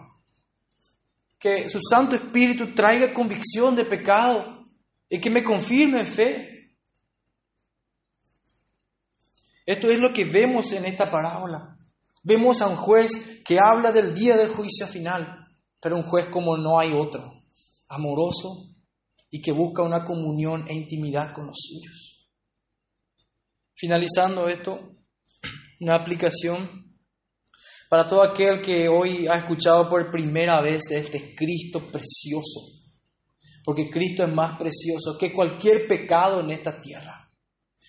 Que su Santo Espíritu traiga convicción de pecado y que me confirme en fe. Esto es lo que vemos en esta parábola. Vemos a un juez que habla del día del juicio final, pero un juez como no hay otro, amoroso y que busca una comunión e intimidad con los suyos. Finalizando esto, una aplicación para todo aquel que hoy ha escuchado por primera vez de este Cristo precioso porque Cristo es más precioso que cualquier pecado en esta tierra,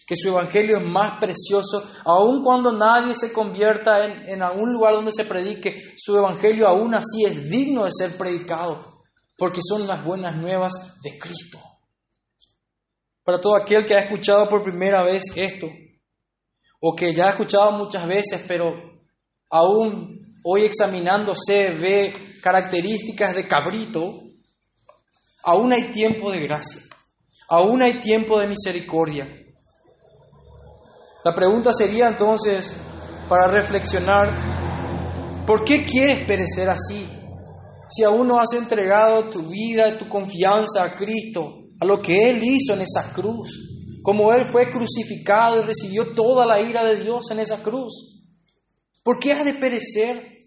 que su evangelio es más precioso, aun cuando nadie se convierta en, en algún lugar donde se predique, su evangelio aún así es digno de ser predicado, porque son las buenas nuevas de Cristo. Para todo aquel que ha escuchado por primera vez esto, o que ya ha escuchado muchas veces, pero aún hoy examinándose ve características de cabrito, Aún hay tiempo de gracia, aún hay tiempo de misericordia. La pregunta sería entonces, para reflexionar, ¿por qué quieres perecer así? Si aún no has entregado tu vida y tu confianza a Cristo, a lo que Él hizo en esa cruz, como Él fue crucificado y recibió toda la ira de Dios en esa cruz. ¿Por qué has de perecer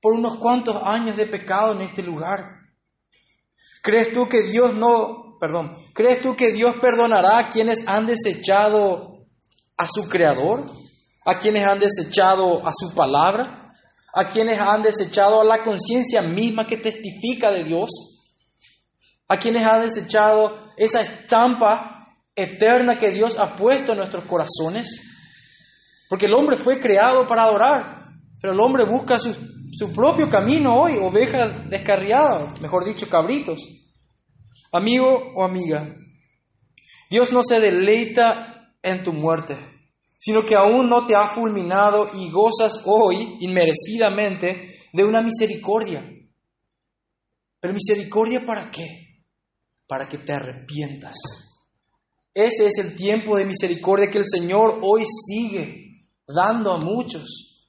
por unos cuantos años de pecado en este lugar? ¿Crees tú que Dios no, perdón, crees tú que Dios perdonará a quienes han desechado a su creador? ¿A quienes han desechado a su palabra? ¿A quienes han desechado a la conciencia misma que testifica de Dios? ¿A quienes han desechado esa estampa eterna que Dios ha puesto en nuestros corazones? Porque el hombre fue creado para adorar, pero el hombre busca sus su propio camino hoy, oveja descarriada, mejor dicho, cabritos. Amigo o amiga, Dios no se deleita en tu muerte, sino que aún no te ha fulminado y gozas hoy inmerecidamente de una misericordia. Pero misericordia para qué? Para que te arrepientas. Ese es el tiempo de misericordia que el Señor hoy sigue dando a muchos.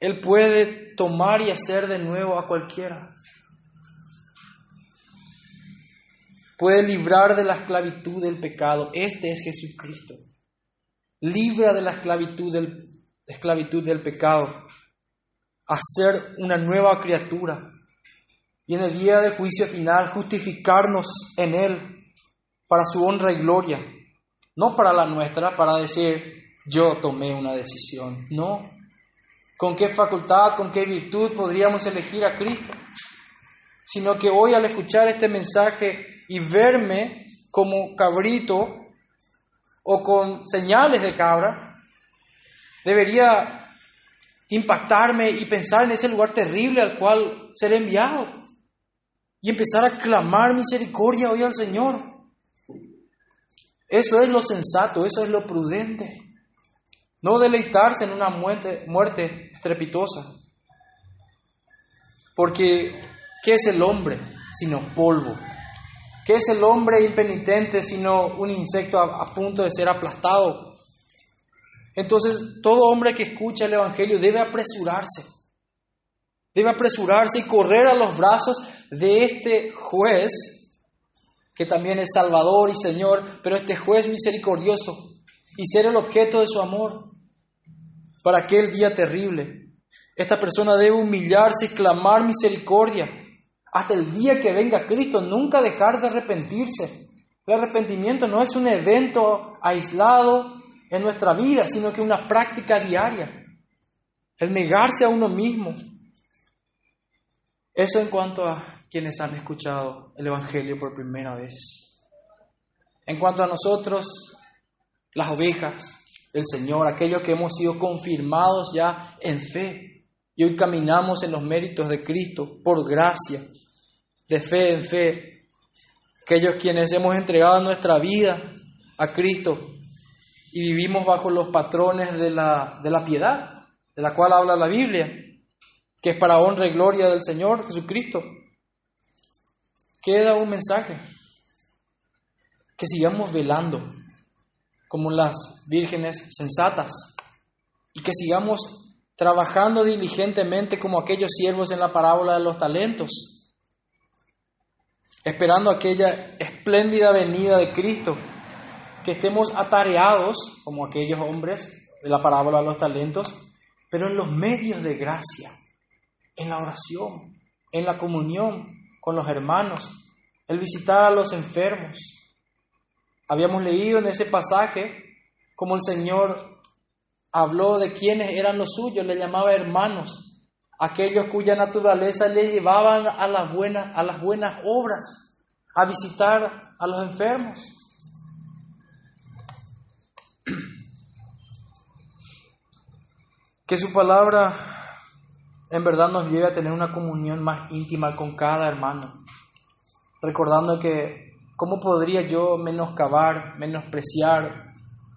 Él puede tomar y hacer de nuevo a cualquiera. Puede librar de la esclavitud del pecado. Este es Jesucristo. Libra de la esclavitud del, esclavitud del pecado. Hacer una nueva criatura. Y en el día del juicio final justificarnos en Él para su honra y gloria. No para la nuestra, para decir, yo tomé una decisión. No, con qué facultad, con qué virtud podríamos elegir a Cristo, sino que hoy al escuchar este mensaje y verme como cabrito o con señales de cabra, debería impactarme y pensar en ese lugar terrible al cual ser enviado y empezar a clamar misericordia hoy al Señor. Eso es lo sensato, eso es lo prudente. No deleitarse en una muerte, muerte estrepitosa. Porque, ¿qué es el hombre sino polvo? ¿Qué es el hombre impenitente sino un insecto a, a punto de ser aplastado? Entonces, todo hombre que escucha el Evangelio debe apresurarse. Debe apresurarse y correr a los brazos de este juez, que también es Salvador y Señor, pero este juez misericordioso, y ser el objeto de su amor para aquel día terrible. Esta persona debe humillarse y clamar misericordia hasta el día que venga Cristo, nunca dejar de arrepentirse. El arrepentimiento no es un evento aislado en nuestra vida, sino que una práctica diaria. El negarse a uno mismo. Eso en cuanto a quienes han escuchado el Evangelio por primera vez. En cuanto a nosotros, las ovejas del Señor, aquellos que hemos sido confirmados ya en fe y hoy caminamos en los méritos de Cristo por gracia, de fe en fe, aquellos quienes hemos entregado nuestra vida a Cristo y vivimos bajo los patrones de la, de la piedad, de la cual habla la Biblia, que es para honra y gloria del Señor Jesucristo. Queda un mensaje, que sigamos velando como las vírgenes sensatas y que sigamos trabajando diligentemente como aquellos siervos en la parábola de los talentos, esperando aquella espléndida venida de Cristo, que estemos atareados como aquellos hombres de la parábola de los talentos, pero en los medios de gracia, en la oración, en la comunión con los hermanos, el visitar a los enfermos. Habíamos leído en ese pasaje como el Señor habló de quienes eran los suyos, le llamaba hermanos, aquellos cuya naturaleza le llevaban a las buenas, a las buenas obras, a visitar a los enfermos. Que su palabra en verdad nos lleve a tener una comunión más íntima con cada hermano, recordando que cómo podría yo menoscabar, menospreciar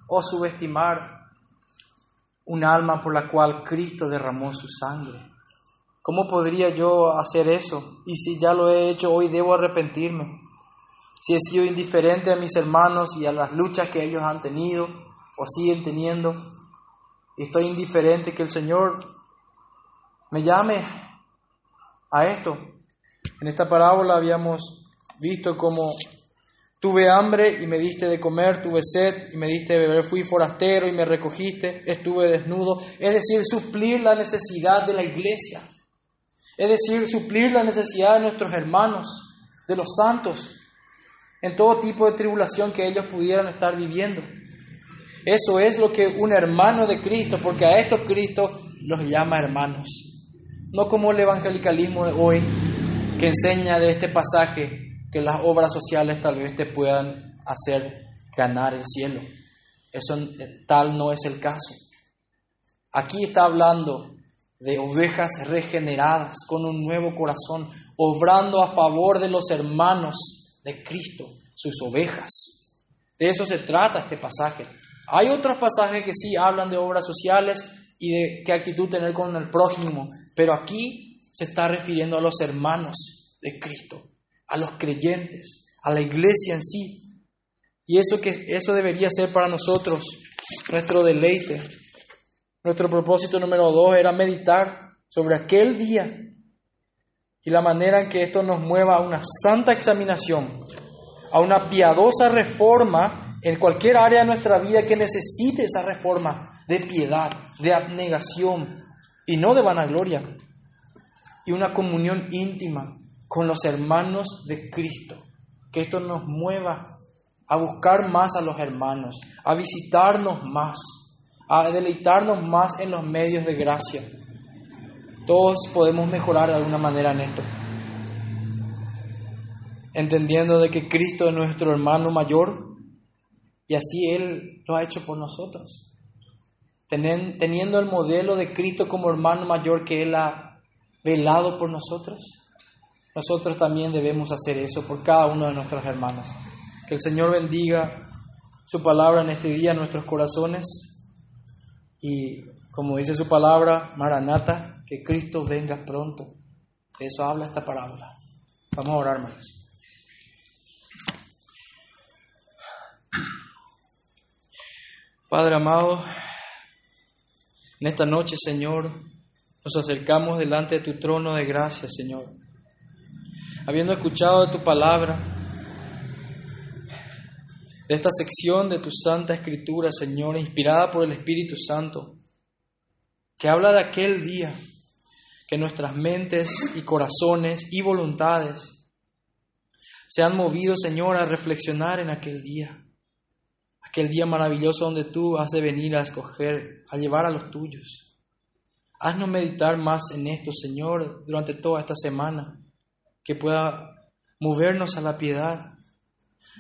o subestimar un alma por la cual Cristo derramó su sangre. ¿Cómo podría yo hacer eso? Y si ya lo he hecho hoy, debo arrepentirme. Si he sido indiferente a mis hermanos y a las luchas que ellos han tenido o siguen teniendo, estoy indiferente que el Señor me llame a esto. En esta parábola habíamos visto cómo tuve hambre y me diste de comer, tuve sed y me diste de beber, fui forastero y me recogiste, estuve desnudo. Es decir, suplir la necesidad de la iglesia. Es decir, suplir la necesidad de nuestros hermanos, de los santos, en todo tipo de tribulación que ellos pudieran estar viviendo. Eso es lo que un hermano de Cristo, porque a estos Cristo los llama hermanos. No como el evangelicalismo de hoy, que enseña de este pasaje que las obras sociales tal vez te puedan hacer ganar el cielo. Eso tal no es el caso. Aquí está hablando de ovejas regeneradas con un nuevo corazón, obrando a favor de los hermanos de Cristo, sus ovejas. De eso se trata este pasaje. Hay otros pasajes que sí hablan de obras sociales y de qué actitud tener con el prójimo, pero aquí se está refiriendo a los hermanos de Cristo, a los creyentes, a la iglesia en sí. Y eso que eso debería ser para nosotros nuestro deleite. Nuestro propósito número dos era meditar sobre aquel día y la manera en que esto nos mueva a una santa examinación, a una piadosa reforma en cualquier área de nuestra vida que necesite esa reforma de piedad, de abnegación y no de vanagloria, y una comunión íntima con los hermanos de Cristo. Que esto nos mueva a buscar más a los hermanos, a visitarnos más, a deleitarnos más en los medios de gracia. Todos podemos mejorar de alguna manera en esto. Entendiendo de que Cristo es nuestro hermano mayor, y así Él lo ha hecho por nosotros. Teniendo el modelo de Cristo como hermano mayor que Él ha velado por nosotros, nosotros también debemos hacer eso por cada uno de nuestros hermanos. Que el Señor bendiga su palabra en este día en nuestros corazones y como dice su palabra, Maranata, que Cristo venga pronto. De eso habla esta parábola. Vamos a orar, hermanos. Padre amado, en esta noche, Señor, nos acercamos delante de tu trono de gracia, Señor. Habiendo escuchado de tu palabra, de esta sección de tu Santa Escritura, Señor, inspirada por el Espíritu Santo, que habla de aquel día, que nuestras mentes y corazones y voluntades sean movidos, Señor, a reflexionar en aquel día, aquel día maravilloso donde tú has de venir a escoger, a llevar a los tuyos. Haznos meditar más en esto, Señor, durante toda esta semana, que pueda movernos a la piedad,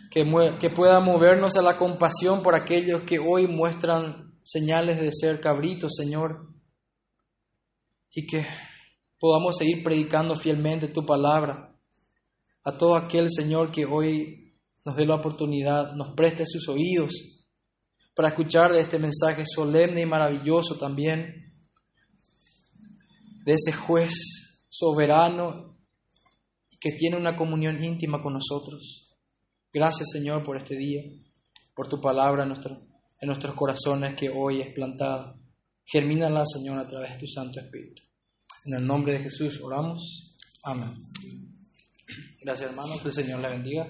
que, que pueda movernos a la compasión por aquellos que hoy muestran señales de ser cabritos, Señor, y que podamos seguir predicando fielmente tu palabra a todo aquel Señor que hoy nos dé la oportunidad, nos preste sus oídos para escuchar de este mensaje solemne y maravilloso también de ese juez soberano que tiene una comunión íntima con nosotros. Gracias Señor por este día, por tu palabra en, nuestros corazones que hoy es plantada. Germínala Señor a través de tu Santo Espíritu. En el nombre de Jesús oramos. Amén. Gracias hermanos, que el Señor le bendiga.